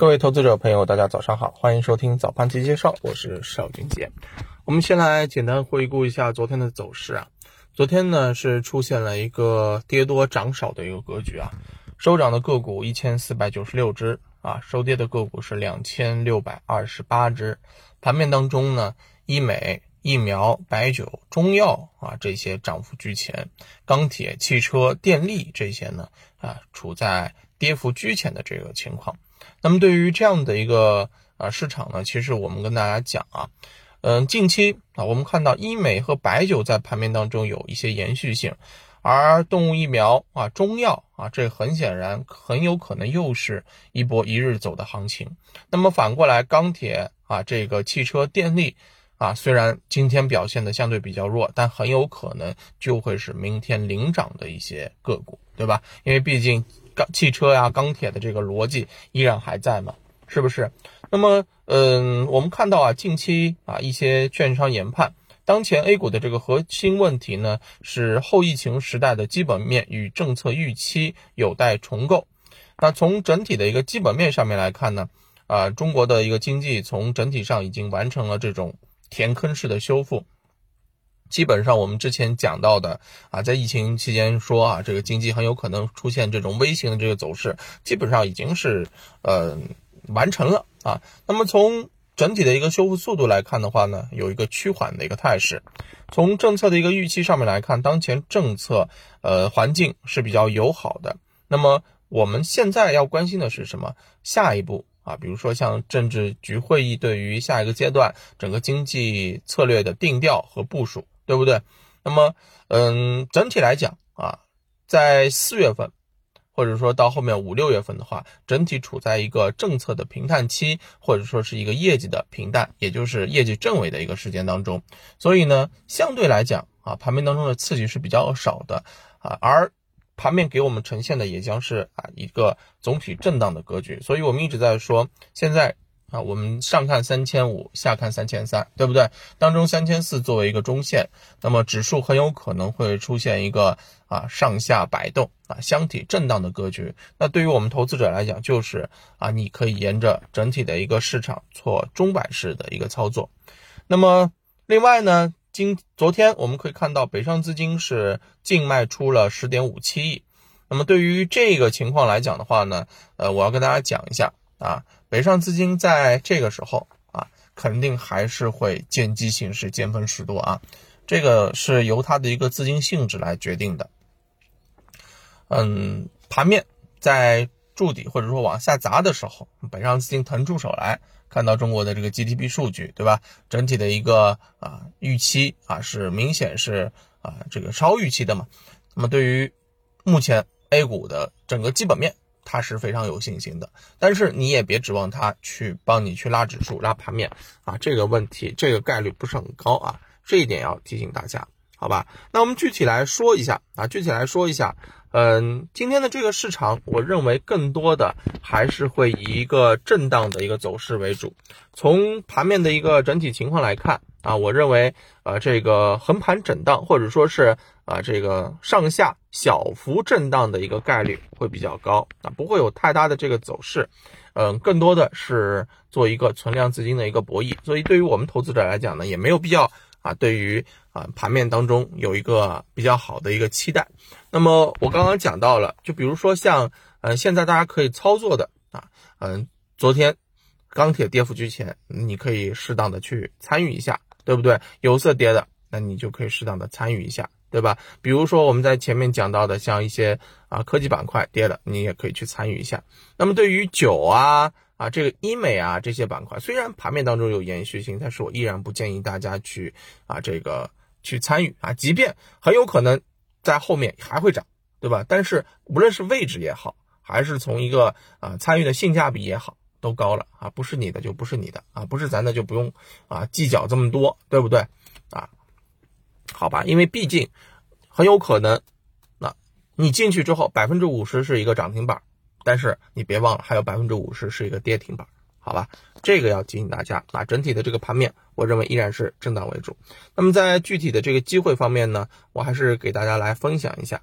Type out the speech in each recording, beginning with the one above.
各位投资者朋友，大家早上好，欢迎收听早盘期介绍，我是邵军杰。我们先来简单回顾一下昨天的走势啊。昨天呢是出现了一个跌多涨少的一个格局啊，收涨的个股一千四百九十六只啊，收跌的个股是两千六百二十八只。盘面当中呢，医美、疫苗、白酒、中药啊这些涨幅居前，钢铁、汽车、电力这些呢啊处在跌幅居前的这个情况。那么对于这样的一个啊市场呢，其实我们跟大家讲啊，嗯，近期啊，我们看到医美和白酒在盘面当中有一些延续性，而动物疫苗啊、中药啊，这很显然很有可能又是一波一日走的行情。那么反过来，钢铁啊，这个汽车、电力啊，虽然今天表现的相对比较弱，但很有可能就会是明天领涨的一些个股，对吧？因为毕竟。汽车呀，钢铁的这个逻辑依然还在嘛？是不是？那么，嗯，我们看到啊，近期啊，一些券商研判，当前 A 股的这个核心问题呢，是后疫情时代的基本面与政策预期有待重构。那从整体的一个基本面上面来看呢，啊，中国的一个经济从整体上已经完成了这种填坑式的修复。基本上我们之前讲到的啊，在疫情期间说啊，这个经济很有可能出现这种微型的这个走势，基本上已经是呃完成了啊。那么从整体的一个修复速度来看的话呢，有一个趋缓的一个态势。从政策的一个预期上面来看，当前政策呃环境是比较友好的。那么我们现在要关心的是什么？下一步啊，比如说像政治局会议对于下一个阶段整个经济策略的定调和部署。对不对？那么，嗯，整体来讲啊，在四月份，或者说到后面五六月份的话，整体处在一个政策的平淡期，或者说是一个业绩的平淡，也就是业绩正位的一个时间当中。所以呢，相对来讲啊，盘面当中的刺激是比较少的啊，而盘面给我们呈现的也将是啊一个总体震荡的格局。所以我们一直在说，现在。啊，我们上看三千五，下看三千三，对不对？当中三千四作为一个中线，那么指数很有可能会出现一个啊上下摆动啊箱体震荡的格局。那对于我们投资者来讲，就是啊你可以沿着整体的一个市场做中板式的一个操作。那么另外呢，今昨天我们可以看到北上资金是净卖出了十点五七亿。那么对于这个情况来讲的话呢，呃，我要跟大家讲一下。啊，北上资金在这个时候啊，肯定还是会见机行事、见风使舵啊，这个是由它的一个资金性质来决定的。嗯，盘面在筑底或者说往下砸的时候，北上资金腾出手来，看到中国的这个 GDP 数据，对吧？整体的一个啊预期啊是明显是啊这个超预期的嘛。那么对于目前 A 股的整个基本面。他是非常有信心的，但是你也别指望他去帮你去拉指数、拉盘面啊，这个问题这个概率不是很高啊，这一点要提醒大家，好吧？那我们具体来说一下啊，具体来说一下，嗯，今天的这个市场，我认为更多的还是会以一个震荡的一个走势为主。从盘面的一个整体情况来看啊，我认为呃，这个横盘震荡或者说是。啊，这个上下小幅震荡的一个概率会比较高啊，不会有太大的这个走势，嗯，更多的是做一个存量资金的一个博弈，所以对于我们投资者来讲呢，也没有必要啊，对于啊盘面当中有一个比较好的一个期待。那么我刚刚讲到了，就比如说像呃现在大家可以操作的啊，嗯，昨天钢铁跌幅居前，你可以适当的去参与一下，对不对？有色跌的，那你就可以适当的参与一下。对吧？比如说我们在前面讲到的，像一些啊科技板块跌了，你也可以去参与一下。那么对于酒啊啊这个医美啊这些板块，虽然盘面当中有延续性，但是我依然不建议大家去啊这个去参与啊，即便很有可能在后面还会涨，对吧？但是无论是位置也好，还是从一个啊参与的性价比也好，都高了啊，不是你的就不是你的啊，不是咱的就不用啊计较这么多，对不对啊？好吧，因为毕竟很有可能，那你进去之后百分之五十是一个涨停板，但是你别忘了还有百分之五十是一个跌停板，好吧？这个要提醒大家啊。整体的这个盘面，我认为依然是震荡为主。那么在具体的这个机会方面呢，我还是给大家来分享一下。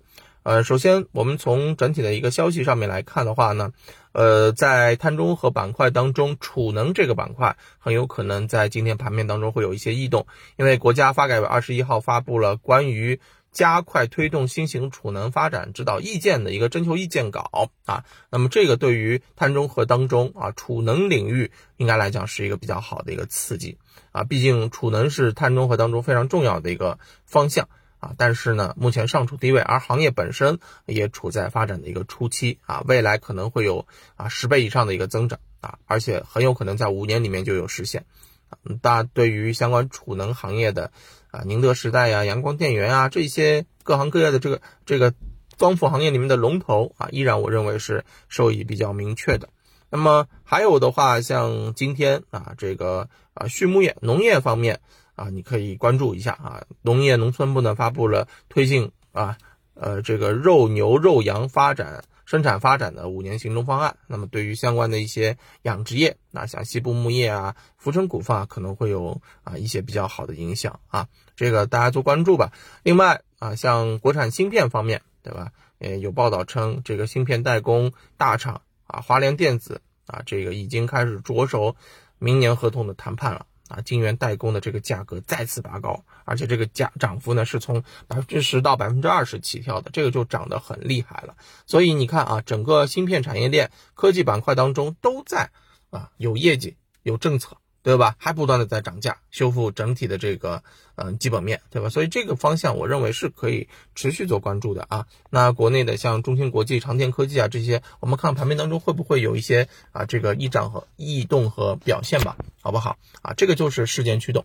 呃，首先我们从整体的一个消息上面来看的话呢，呃，在碳中和板块当中，储能这个板块很有可能在今天盘面当中会有一些异动，因为国家发改委二十一号发布了关于加快推动新型储能发展指导意见的一个征求意见稿啊，那么这个对于碳中和当中啊储能领域应该来讲是一个比较好的一个刺激啊，毕竟储能是碳中和当中非常重要的一个方向。啊，但是呢，目前尚处低位，而行业本身也处在发展的一个初期啊，未来可能会有啊十倍以上的一个增长啊，而且很有可能在五年里面就有实现啊。大对于相关储能行业的啊，宁德时代呀、阳光电源啊这些各行各业的这个这个光伏行业里面的龙头啊，依然我认为是受益比较明确的。那么还有的话，像今天啊，这个啊畜牧业、农业方面。啊，你可以关注一下啊，农业农村部呢发布了推进啊，呃，这个肉牛肉羊发展生产发展的五年行动方案。那么对于相关的一些养殖业，那像西部牧业啊、福成股份啊，可能会有啊一些比较好的影响啊，这个大家多关注吧。另外啊，像国产芯片方面，对吧？呃，有报道称这个芯片代工大厂啊，华联电子啊，这个已经开始着手明年合同的谈判了。啊，晶圆代工的这个价格再次拔高，而且这个价涨幅呢是从百分之十到百分之二十起跳的，这个就涨得很厉害了。所以你看啊，整个芯片产业链、科技板块当中都在啊有业绩、有政策。对吧？还不断的在涨价，修复整体的这个嗯基本面对吧？所以这个方向我认为是可以持续做关注的啊。那国内的像中芯国际、长电科技啊这些，我们看盘面当中会不会有一些啊这个异涨和异动和表现吧？好不好？啊，这个就是事件驱动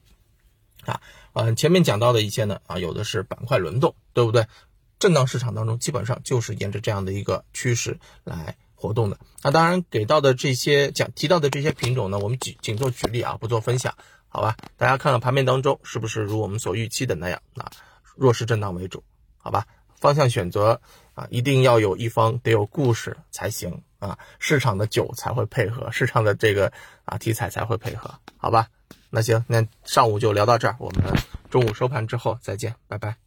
啊。嗯，前面讲到的一些呢啊，有的是板块轮动，对不对？震荡市场当中基本上就是沿着这样的一个趋势来。活动的那当然给到的这些讲提到的这些品种呢，我们仅仅做举例啊，不做分享，好吧？大家看看盘面当中是不是如我们所预期的那样啊？弱势震荡为主，好吧？方向选择啊，一定要有一方得有故事才行啊，市场的酒才会配合，市场的这个啊题材才会配合，好吧？那行，那上午就聊到这儿，我们中午收盘之后再见，拜拜。